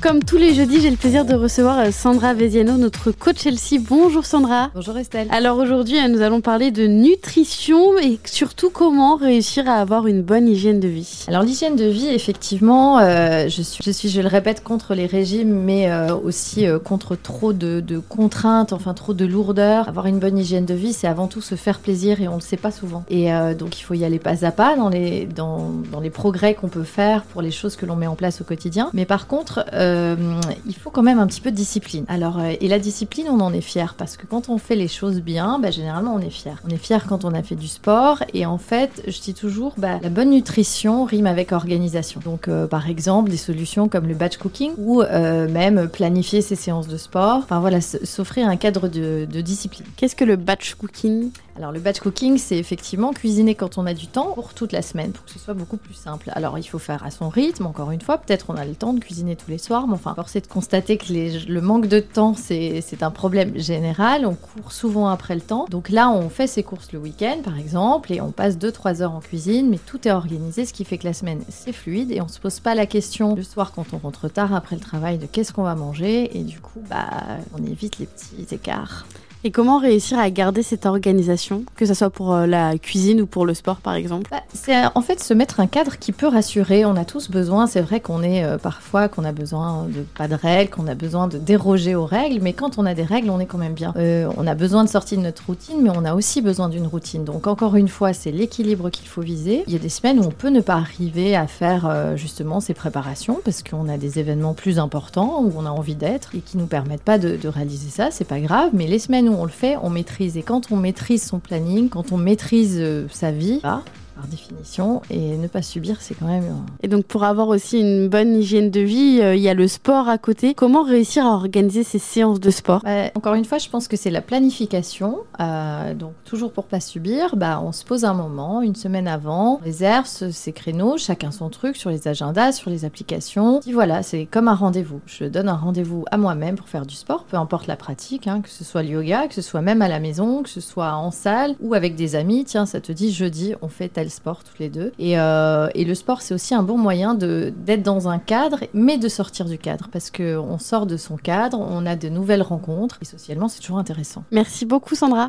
Comme tous les jeudis, j'ai le plaisir de recevoir euh, Sandra Veziano, notre coach Chelsea. Bonjour Sandra. Bonjour Estelle. Alors aujourd'hui, euh, nous allons parler de nutrition et surtout comment réussir à avoir une bonne hygiène de vie. Alors l'hygiène de vie, effectivement, euh, je, suis, je suis, je le répète, contre les régimes, mais euh, aussi euh, contre trop de, de, contraintes, enfin trop de lourdeur. Avoir une bonne hygiène de vie, c'est avant tout se faire plaisir et on le sait pas souvent. Et donc il faut y aller pas à pas dans les, dans, dans les progrès qu'on peut faire pour les choses que l'on met en place au quotidien. Mais par contre, euh, il faut quand même un petit peu de discipline. Alors, euh, et la discipline, on en est fier parce que quand on fait les choses bien, bah, généralement on est fier. On est fier quand on a fait du sport et en fait, je dis toujours, bah, la bonne nutrition rime avec organisation. Donc, euh, par exemple, des solutions comme le batch cooking ou même planifier ses séances de sport. Enfin voilà, s'offrir un cadre de, de discipline. Qu'est-ce que le batch cooking? Alors le batch cooking, c'est effectivement cuisiner quand on a du temps pour toute la semaine, pour que ce soit beaucoup plus simple. Alors il faut faire à son rythme, encore une fois, peut-être on a le temps de cuisiner tous les soirs, enfin, force de constater que le manque de temps, c'est un problème général, on court souvent après le temps. Donc là, on fait ses courses le week-end, par exemple, et on passe 2-3 heures en cuisine, mais tout est organisé, ce qui fait que la semaine, c'est fluide, et on se pose pas la question le soir quand on rentre tard après le travail de qu'est-ce qu'on va manger, et du coup, bah, on évite les petits écarts. Et comment réussir à garder cette organisation, que ce soit pour euh, la cuisine ou pour le sport par exemple? Bah, C'est en fait se mettre un cadre qui peut rassurer. On a tous besoin, c'est vrai qu'on est euh, parfois qu'on a besoin de pas de règles, qu'on a besoin de déroger aux règles, mais quand on a des règles, on est quand même bien. Euh, on a besoin de sortir de notre routine, mais on a aussi besoin d'une routine. Donc encore une fois, c'est l'équilibre qu'il faut viser. Il y a des semaines où on peut ne pas arriver à faire euh, justement ces préparations parce qu'on a des événements plus importants où on a envie d'être et qui nous permettent pas de, réaliser ça. C'est pas grave, mais les semaines on le fait, on maîtrise. Et quand on maîtrise son planning, quand on maîtrise euh, sa vie, bah, par définition, et ne pas subir, c'est quand même. Et donc, pour avoir aussi une bonne hygiène de vie, euh, il y a le sport à côté. Comment réussir à organiser ces séances de sport? Bah, Encore une fois, je pense que c'est la planification. Euh, donc, toujours pour pas subir, bah, on se pose un moment, une semaine avant, on réserve ses créneaux, chacun son truc sur les agendas, sur les applications. Et voilà, c'est comme un rendez-vous. Je donne un rendez-vous à moi-même pour faire du sport, peu importe la pratique, hein, que ce soit le yoga, que ce soit même à la maison, que ce soit en salle ou avec des amis. Tiens, ça te dit jeudi, on fait tel sport tous les deux. Et, euh, et le sport, c'est aussi un bon moyen d'être dans un cadre, mais de sortir du cadre, parce qu'on sort de son cadre, on a de nouvelles rencontres, et socialement, c'est toujours intéressant. Merci beaucoup, Sandra.